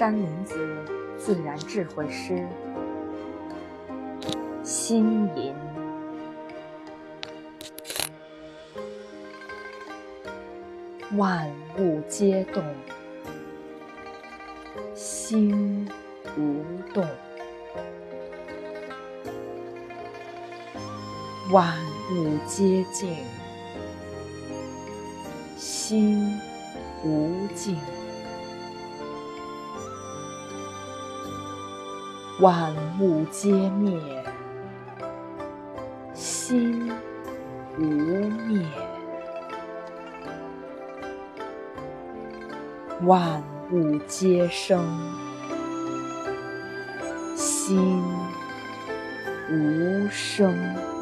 山林子自然智慧师，心吟。万物皆动，心无动；万物皆静，心无静；万物皆灭，心无灭。万物皆生，心无生。